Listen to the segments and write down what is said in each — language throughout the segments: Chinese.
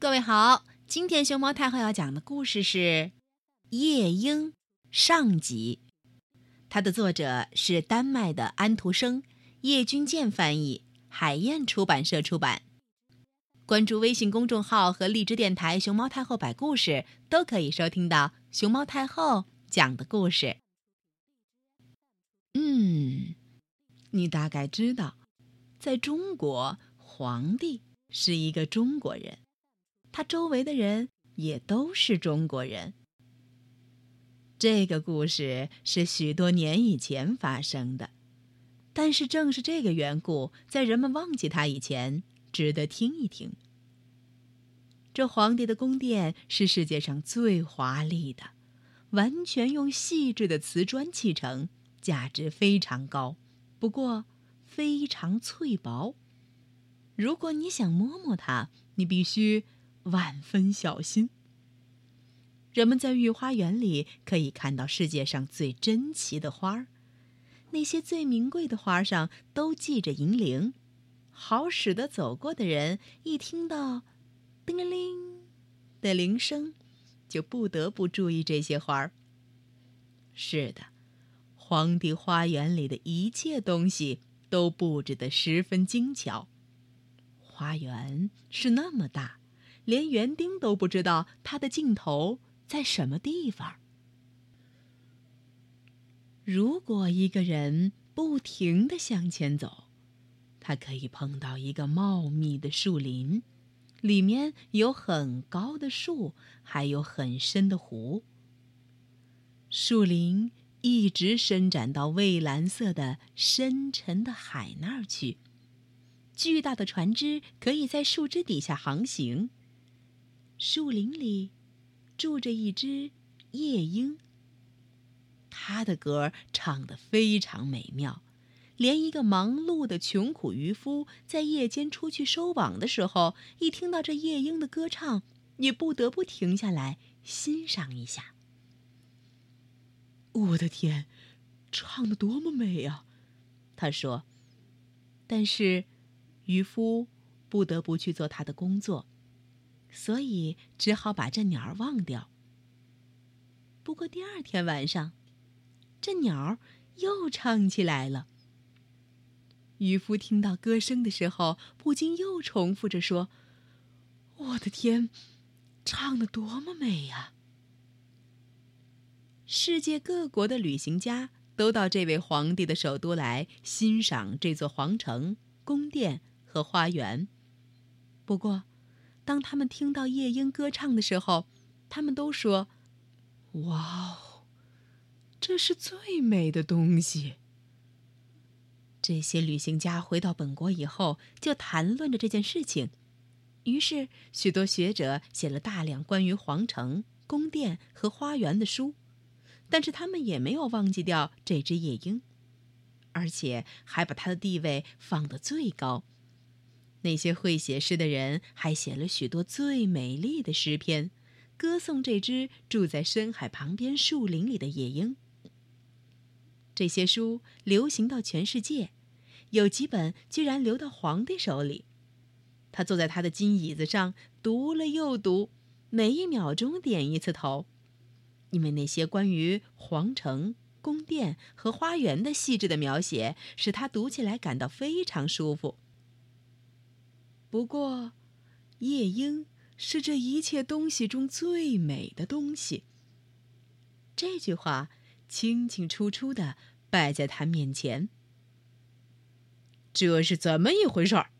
各位好，今天熊猫太后要讲的故事是《夜莺》上集，它的作者是丹麦的安徒生，叶君健翻译，海燕出版社出版。关注微信公众号和荔枝电台“熊猫太后摆故事”，都可以收听到熊猫太后讲的故事。嗯，你大概知道，在中国，皇帝是一个中国人。他周围的人也都是中国人。这个故事是许多年以前发生的，但是正是这个缘故，在人们忘记它以前，值得听一听。这皇帝的宫殿是世界上最华丽的，完全用细致的瓷砖砌成，价值非常高，不过非常脆薄。如果你想摸摸它，你必须。万分小心。人们在御花园里可以看到世界上最珍奇的花儿，那些最名贵的花上都系着银铃，好使得走过的人一听到“叮铃铃”的铃声，就不得不注意这些花儿。是的，皇帝花园里的一切东西都布置得十分精巧。花园是那么大。连园丁都不知道它的尽头在什么地方。如果一个人不停地向前走，他可以碰到一个茂密的树林，里面有很高的树，还有很深的湖。树林一直伸展到蔚蓝色的深沉的海那儿去。巨大的船只可以在树枝底下航行。树林里住着一只夜莺。它的歌唱得非常美妙，连一个忙碌的穷苦渔夫在夜间出去收网的时候，一听到这夜莺的歌唱，也不得不停下来欣赏一下。我的天，唱得多么美呀！他说。但是，渔夫不得不去做他的工作。所以只好把这鸟儿忘掉。不过第二天晚上，这鸟儿又唱起来了。渔夫听到歌声的时候，不禁又重复着说：“我的天，唱的多么美呀！”世界各国的旅行家都到这位皇帝的首都来欣赏这座皇城、宫殿和花园。不过，当他们听到夜莺歌唱的时候，他们都说：“哇哦，这是最美的东西。”这些旅行家回到本国以后，就谈论着这件事情。于是，许多学者写了大量关于皇城、宫殿和花园的书，但是他们也没有忘记掉这只夜莺，而且还把它的地位放得最高。那些会写诗的人还写了许多最美丽的诗篇，歌颂这只住在深海旁边树林里的夜莺。这些书流行到全世界，有几本居然流到皇帝手里。他坐在他的金椅子上，读了又读，每一秒钟点一次头，因为那些关于皇城、宫殿和花园的细致的描写，使他读起来感到非常舒服。不过，夜莺是这一切东西中最美的东西。这句话清清楚楚的摆在他面前。这是怎么一回事儿？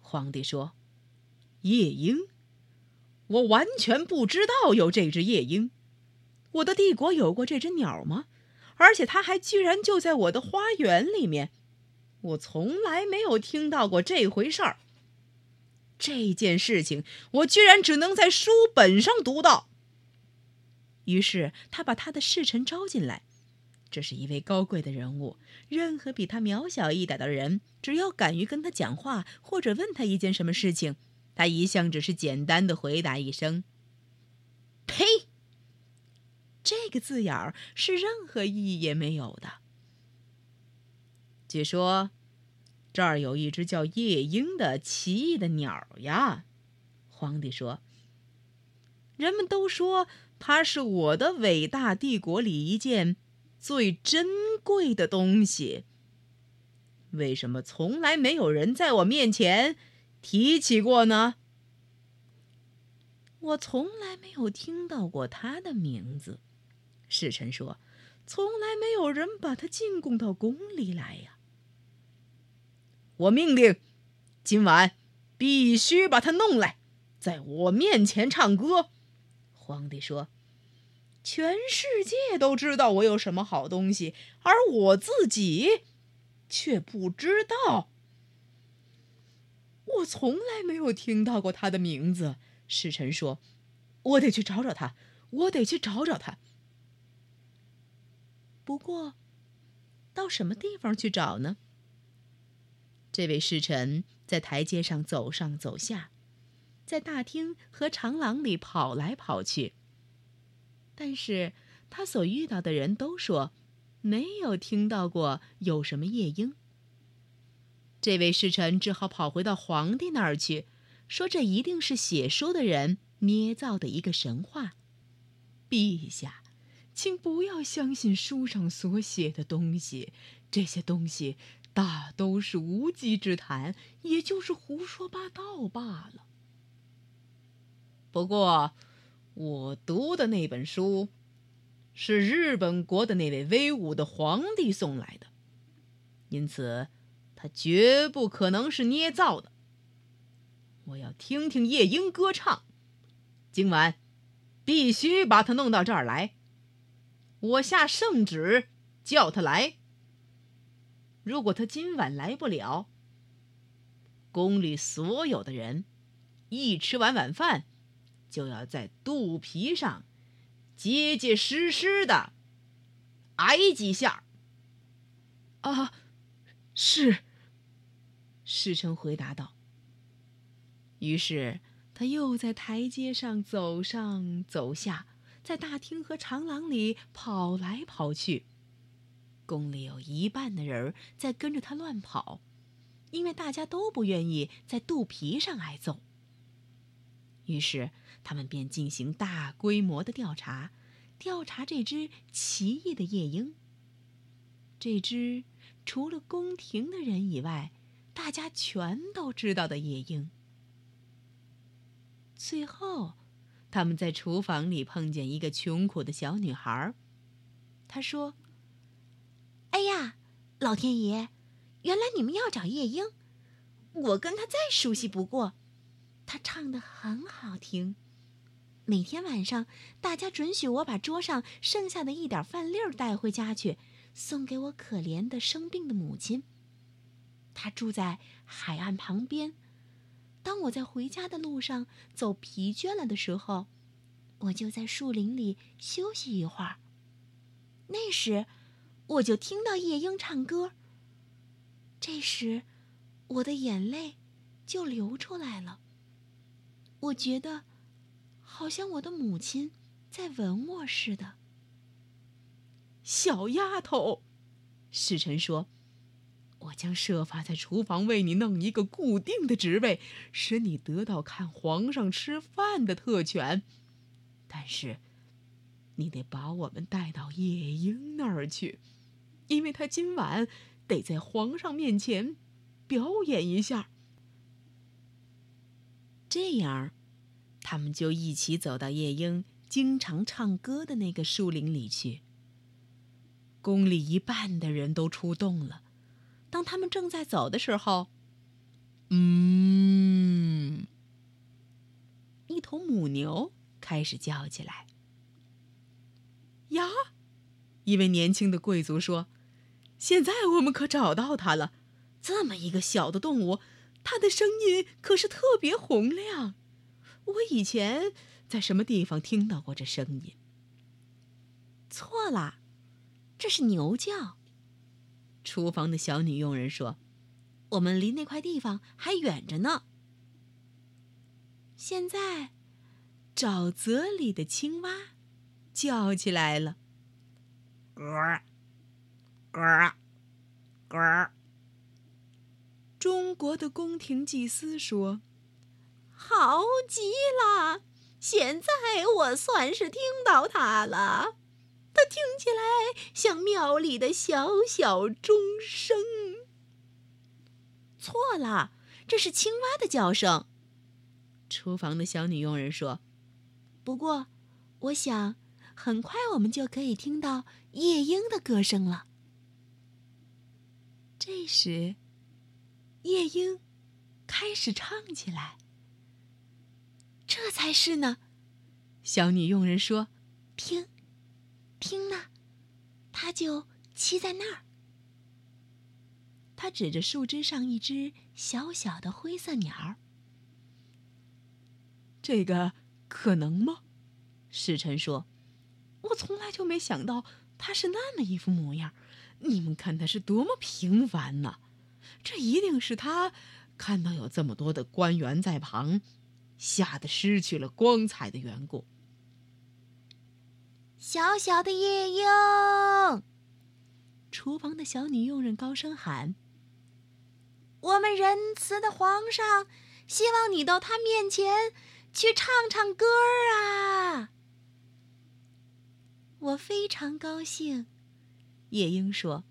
皇帝说：“夜莺，我完全不知道有这只夜莺。我的帝国有过这只鸟吗？而且它还居然就在我的花园里面。我从来没有听到过这回事儿。”这件事情，我居然只能在书本上读到。于是他把他的侍臣招进来，这是一位高贵的人物。任何比他渺小一点的人，只要敢于跟他讲话或者问他一件什么事情，他一向只是简单的回答一声：“呸！”这个字眼儿是任何意义也没有的。据说。这儿有一只叫夜莺的奇异的鸟呀，皇帝说：“人们都说它是我的伟大帝国里一件最珍贵的东西。为什么从来没有人在我面前提起过呢？我从来没有听到过他的名字。”侍臣说：“从来没有人把他进贡到宫里来呀。”我命令，今晚必须把他弄来。在我面前唱歌，皇帝说：“全世界都知道我有什么好东西，而我自己却不知道。我从来没有听到过他的名字。”使臣说：“我得去找找他，我得去找找他。不过，到什么地方去找呢？”这位侍臣在台阶上走上走下。在大厅和长廊里跑来跑去，但是他所遇到的人都说，没有听到过有什么夜莺。这位侍臣只好跑回到皇帝那儿去，说这一定是写书的人捏造的一个神话。陛下，请不要相信书上所写的东西，这些东西大都是无稽之谈，也就是胡说八道罢了。不过，我读的那本书，是日本国的那位威武的皇帝送来的，因此，他绝不可能是捏造的。我要听听夜莺歌唱，今晚必须把他弄到这儿来。我下圣旨叫他来。如果他今晚来不了，宫里所有的人一吃完晚饭。就要在肚皮上结结实实的挨几下。啊，是。侍臣回答道。于是他又在台阶上走上走下，在大厅和长廊里跑来跑去。宫里有一半的人在跟着他乱跑，因为大家都不愿意在肚皮上挨揍。于是。他们便进行大规模的调查，调查这只奇异的夜莺。这只除了宫廷的人以外，大家全都知道的夜莺。最后，他们在厨房里碰见一个穷苦的小女孩。她说：“哎呀，老天爷，原来你们要找夜莺！我跟她再熟悉不过，她唱的很好听。”每天晚上，大家准许我把桌上剩下的一点饭粒儿带回家去，送给我可怜的生病的母亲。她住在海岸旁边。当我在回家的路上走疲倦了的时候，我就在树林里休息一会儿。那时，我就听到夜莺唱歌。这时，我的眼泪就流出来了。我觉得。好像我的母亲在吻我似的。小丫头，侍臣说：“我将设法在厨房为你弄一个固定的职位，使你得到看皇上吃饭的特权。但是，你得把我们带到夜莺那儿去，因为他今晚得在皇上面前表演一下。这样。”他们就一起走到夜莺经常唱歌的那个树林里去。宫里一半的人都出动了。当他们正在走的时候，嗯，一头母牛开始叫起来。呀，一位年轻的贵族说：“现在我们可找到它了。这么一个小的动物，它的声音可是特别洪亮。”我以前在什么地方听到过这声音？错了，这是牛叫。厨房的小女佣人说：“我们离那块地方还远着呢。”现在，沼泽里的青蛙叫起来了：“咯，咯，咯。”中国的宫廷祭司说。好极了！现在我算是听到它了，它听起来像庙里的小小钟声。错了，这是青蛙的叫声。厨房的小女佣人说：“不过，我想很快我们就可以听到夜莺的歌声了。”这时，夜莺开始唱起来。这才是呢，小女佣人说：“听，听呢，它就栖在那儿。”他指着树枝上一只小小的灰色鸟儿。这个可能吗？使臣说：“我从来就没想到它是那么一副模样。你们看他是多么平凡呢？这一定是他看到有这么多的官员在旁。”吓得失去了光彩的缘故。小小的夜莺，厨房的小女佣人高声喊：“我们仁慈的皇上，希望你到他面前去唱唱歌啊！”我非常高兴，夜莺说。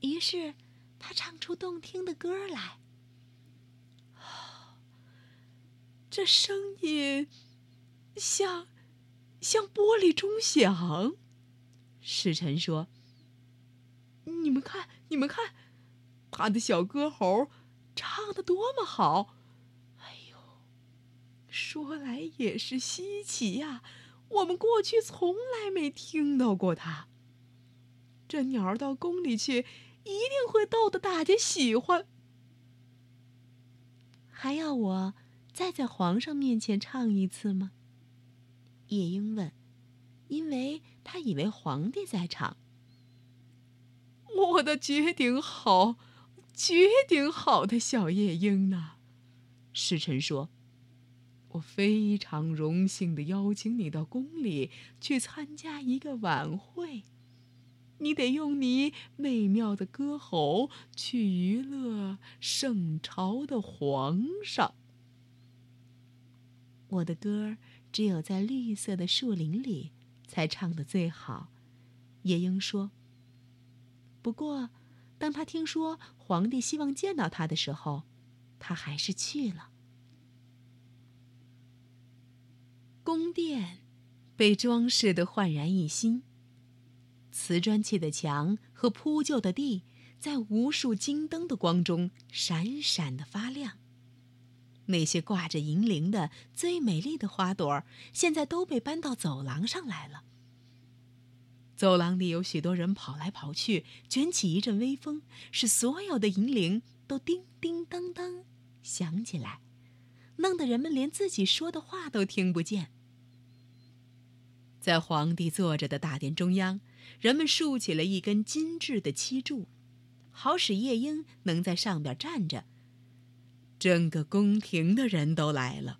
于是，他唱出动听的歌来。这声音像像玻璃钟响，使臣说：“你们看，你们看，他的小歌喉唱的多么好！哎呦，说来也是稀奇呀，我们过去从来没听到过他。这鸟儿到宫里去，一定会逗得大家喜欢。还要我？”再在皇上面前唱一次吗？夜莺问，因为他以为皇帝在场。我的绝顶好，绝顶好的小夜莺呐！侍臣说：“我非常荣幸的邀请你到宫里去参加一个晚会，你得用你美妙的歌喉去娱乐圣朝的皇上。”我的歌只有在绿色的树林里才唱得最好，夜莺说。不过，当他听说皇帝希望见到他的时候，他还是去了。宫殿被装饰的焕然一新，瓷砖砌的墙和铺就的地在无数金灯的光中闪闪的发亮。那些挂着银铃的最美丽的花朵，现在都被搬到走廊上来了。走廊里有许多人跑来跑去，卷起一阵微风，使所有的银铃都叮叮当当响起来，弄得人们连自己说的话都听不见。在皇帝坐着的大殿中央，人们竖起了一根精致的漆柱，好使夜莺能在上边站着。整个宫廷的人都来了。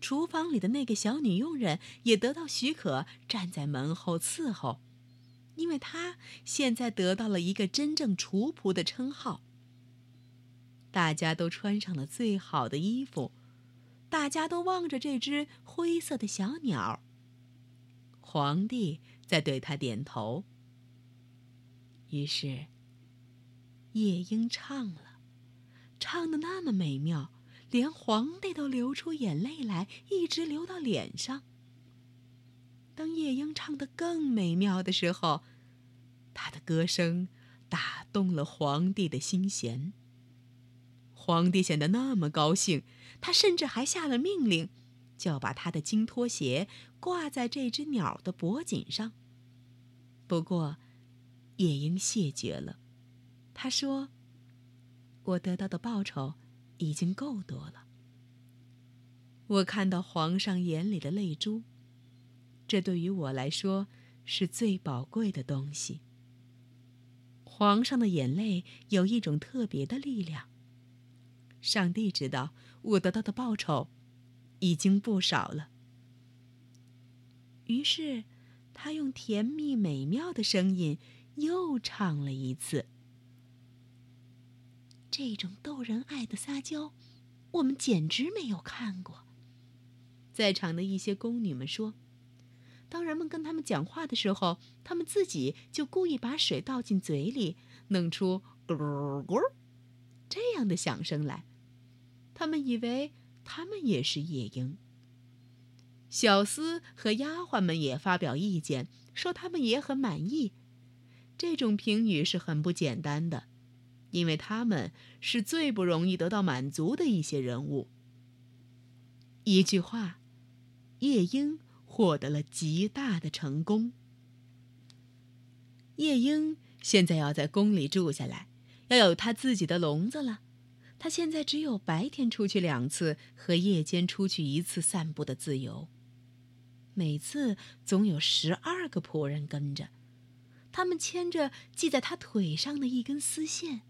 厨房里的那个小女佣人也得到许可，站在门后伺候，因为她现在得到了一个真正厨仆的称号。大家都穿上了最好的衣服，大家都望着这只灰色的小鸟。皇帝在对他点头。于是，夜莺唱了。唱的那么美妙，连皇帝都流出眼泪来，一直流到脸上。当夜莺唱得更美妙的时候，他的歌声打动了皇帝的心弦。皇帝显得那么高兴，他甚至还下了命令，就要把他的金拖鞋挂在这只鸟的脖颈上。不过，夜莺谢绝了，他说。我得到的报酬已经够多了。我看到皇上眼里的泪珠，这对于我来说是最宝贵的东西。皇上的眼泪有一种特别的力量。上帝知道，我得到的报酬已经不少了。于是，他用甜蜜美妙的声音又唱了一次。这种逗人爱的撒娇，我们简直没有看过。在场的一些宫女们说：“当人们跟他们讲话的时候，他们自己就故意把水倒进嘴里，弄出咕咕这样的响声来。他们以为他们也是夜莺。”小厮和丫鬟们也发表意见，说他们也很满意。这种评语是很不简单的，因为他们是最不容易得到满足的一些人物。一句话。夜莺获得了极大的成功。夜莺现在要在宫里住下来，要有他自己的笼子了。他现在只有白天出去两次和夜间出去一次散步的自由。每次总有十二个仆人跟着，他们牵着系在他腿上的一根丝线，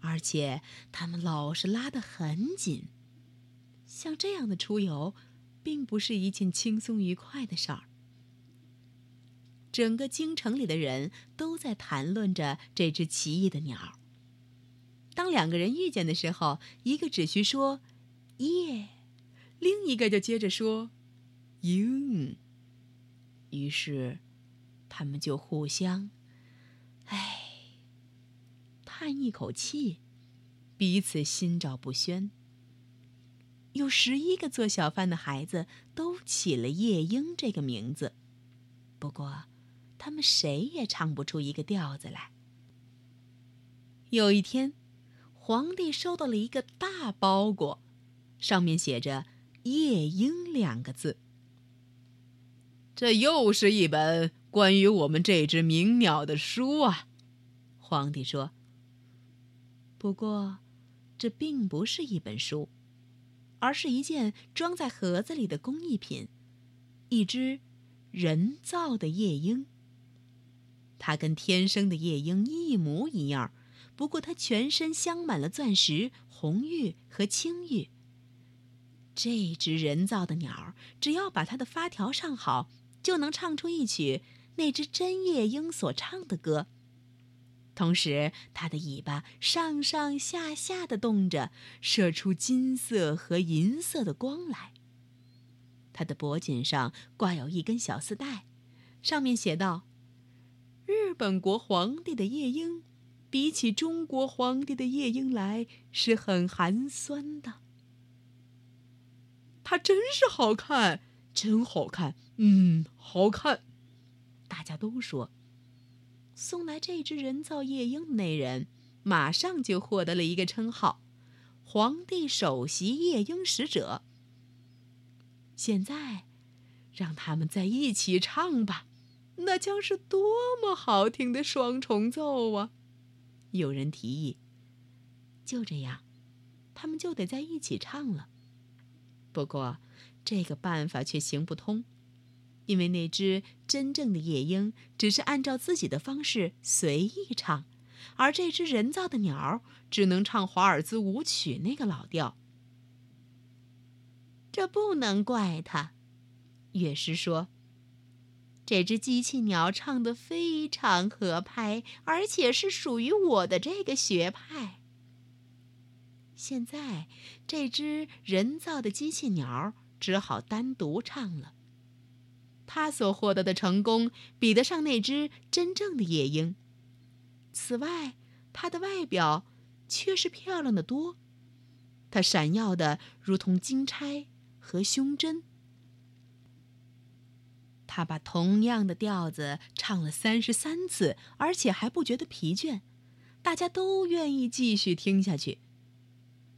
而且他们老是拉得很紧。像这样的出游。并不是一件轻松愉快的事儿。整个京城里的人都在谈论着这只奇异的鸟。当两个人遇见的时候，一个只需说“夜”，另一个就接着说“鹰”。于是，他们就互相“唉”叹一口气，彼此心照不宣。有十一个做小贩的孩子都起了夜莺这个名字，不过，他们谁也唱不出一个调子来。有一天，皇帝收到了一个大包裹，上面写着“夜莺”两个字。这又是一本关于我们这只鸣鸟的书啊！皇帝说。不过，这并不是一本书。而是一件装在盒子里的工艺品，一只人造的夜莺。它跟天生的夜莺一模一样，不过它全身镶满了钻石、红玉和青玉。这只人造的鸟，只要把它的发条上好，就能唱出一曲那只真夜莺所唱的歌。同时，它的尾巴上上下下的动着，射出金色和银色的光来。它的脖颈上挂有一根小丝带，上面写道：“日本国皇帝的夜莺，比起中国皇帝的夜莺来，是很寒酸的。”它真是好看，真好看，嗯，好看。大家都说。送来这只人造夜莺的那人，马上就获得了一个称号——皇帝首席夜莺使者。现在，让他们在一起唱吧，那将是多么好听的双重奏啊！有人提议。就这样，他们就得在一起唱了。不过，这个办法却行不通。因为那只真正的夜莺只是按照自己的方式随意唱，而这只人造的鸟只能唱华尔兹舞曲那个老调。这不能怪他，乐师说。这只机器鸟唱得非常合拍，而且是属于我的这个学派。现在，这只人造的机器鸟只好单独唱了。他所获得的成功比得上那只真正的夜莺。此外，它的外表却是漂亮的多，它闪耀的如同金钗和胸针。他把同样的调子唱了三十三次，而且还不觉得疲倦，大家都愿意继续听下去。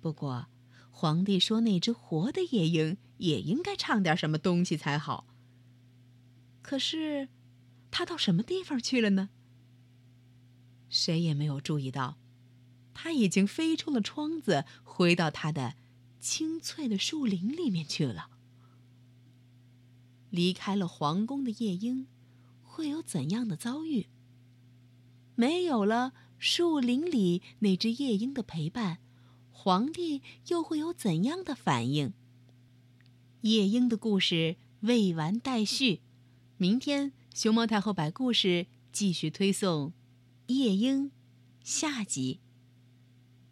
不过，皇帝说那只活的夜莺也应该唱点什么东西才好。可是，他到什么地方去了呢？谁也没有注意到，他已经飞出了窗子，回到他的青翠的树林里面去了。离开了皇宫的夜莺，会有怎样的遭遇？没有了树林里那只夜莺的陪伴，皇帝又会有怎样的反应？夜莺的故事未完待续。明天，熊猫太后摆故事继续推送《夜莺》下集。